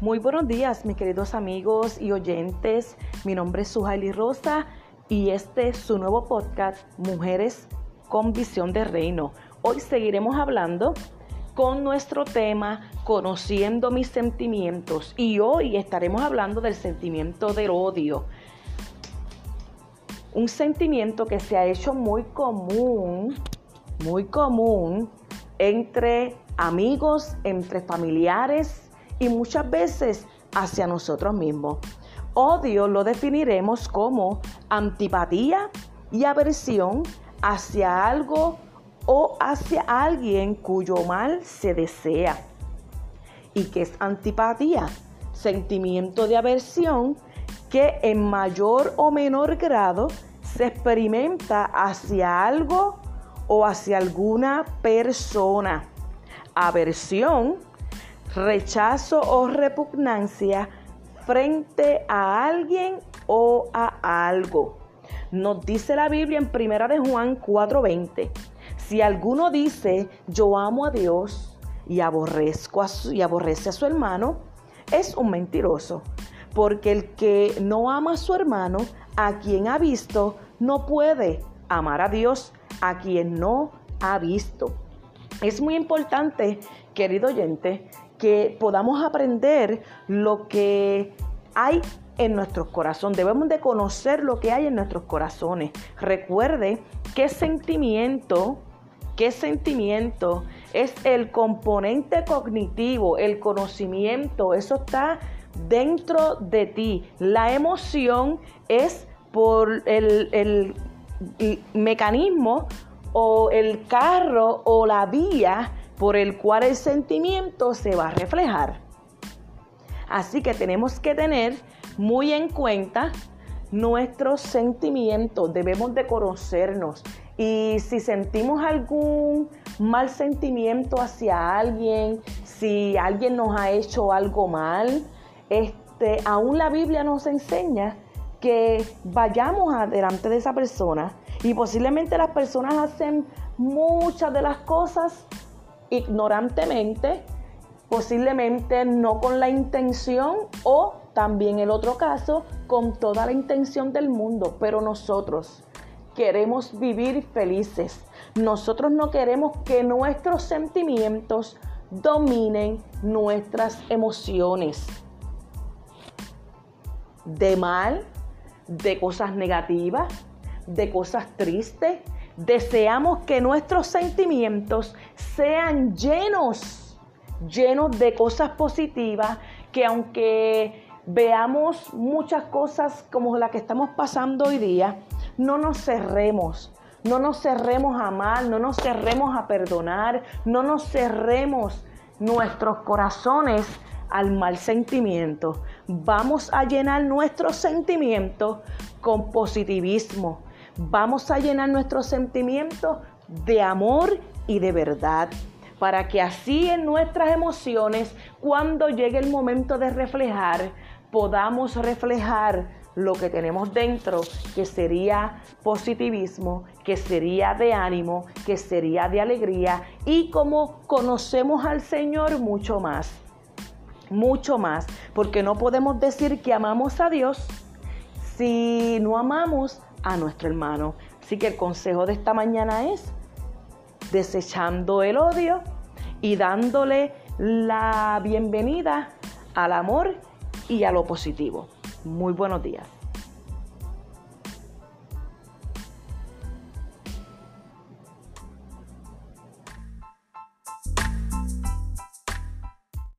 Muy buenos días, mis queridos amigos y oyentes. Mi nombre es Suhaili Rosa y este es su nuevo podcast, Mujeres con Visión de Reino. Hoy seguiremos hablando con nuestro tema Conociendo mis sentimientos y hoy estaremos hablando del sentimiento del odio. Un sentimiento que se ha hecho muy común, muy común entre amigos, entre familiares y muchas veces hacia nosotros mismos. Odio lo definiremos como antipatía y aversión hacia algo o hacia alguien cuyo mal se desea. ¿Y qué es antipatía? Sentimiento de aversión que en mayor o menor grado se experimenta hacia algo o hacia alguna persona. Aversión rechazo o repugnancia frente a alguien o a algo. Nos dice la Biblia en Primera de Juan 4:20. Si alguno dice, "Yo amo a Dios" y aborrezco a su, y aborrece a su hermano, es un mentiroso, porque el que no ama a su hermano, a quien ha visto, no puede amar a Dios, a quien no ha visto. Es muy importante, querido oyente, que podamos aprender lo que hay en nuestros corazones. Debemos de conocer lo que hay en nuestros corazones. Recuerde qué sentimiento, qué sentimiento es el componente cognitivo, el conocimiento, eso está dentro de ti. La emoción es por el, el mecanismo o el carro o la vía por el cual el sentimiento se va a reflejar. Así que tenemos que tener muy en cuenta nuestros sentimientos, debemos de conocernos y si sentimos algún mal sentimiento hacia alguien, si alguien nos ha hecho algo mal, este, aún la Biblia nos enseña que vayamos adelante de esa persona y posiblemente las personas hacen muchas de las cosas ignorantemente, posiblemente no con la intención o también el otro caso con toda la intención del mundo, pero nosotros queremos vivir felices. Nosotros no queremos que nuestros sentimientos dominen nuestras emociones. De mal, de cosas negativas, de cosas tristes, deseamos que nuestros sentimientos sean llenos, llenos de cosas positivas, que aunque veamos muchas cosas como la que estamos pasando hoy día, no nos cerremos, no nos cerremos a amar, no nos cerremos a perdonar, no nos cerremos nuestros corazones al mal sentimiento. Vamos a llenar nuestros sentimientos con positivismo, vamos a llenar nuestros sentimientos de amor y de verdad, para que así en nuestras emociones, cuando llegue el momento de reflejar, podamos reflejar lo que tenemos dentro, que sería positivismo, que sería de ánimo, que sería de alegría y como conocemos al Señor mucho más, mucho más, porque no podemos decir que amamos a Dios si no amamos a nuestro hermano. Así que el consejo de esta mañana es desechando el odio y dándole la bienvenida al amor y a lo positivo. Muy buenos días.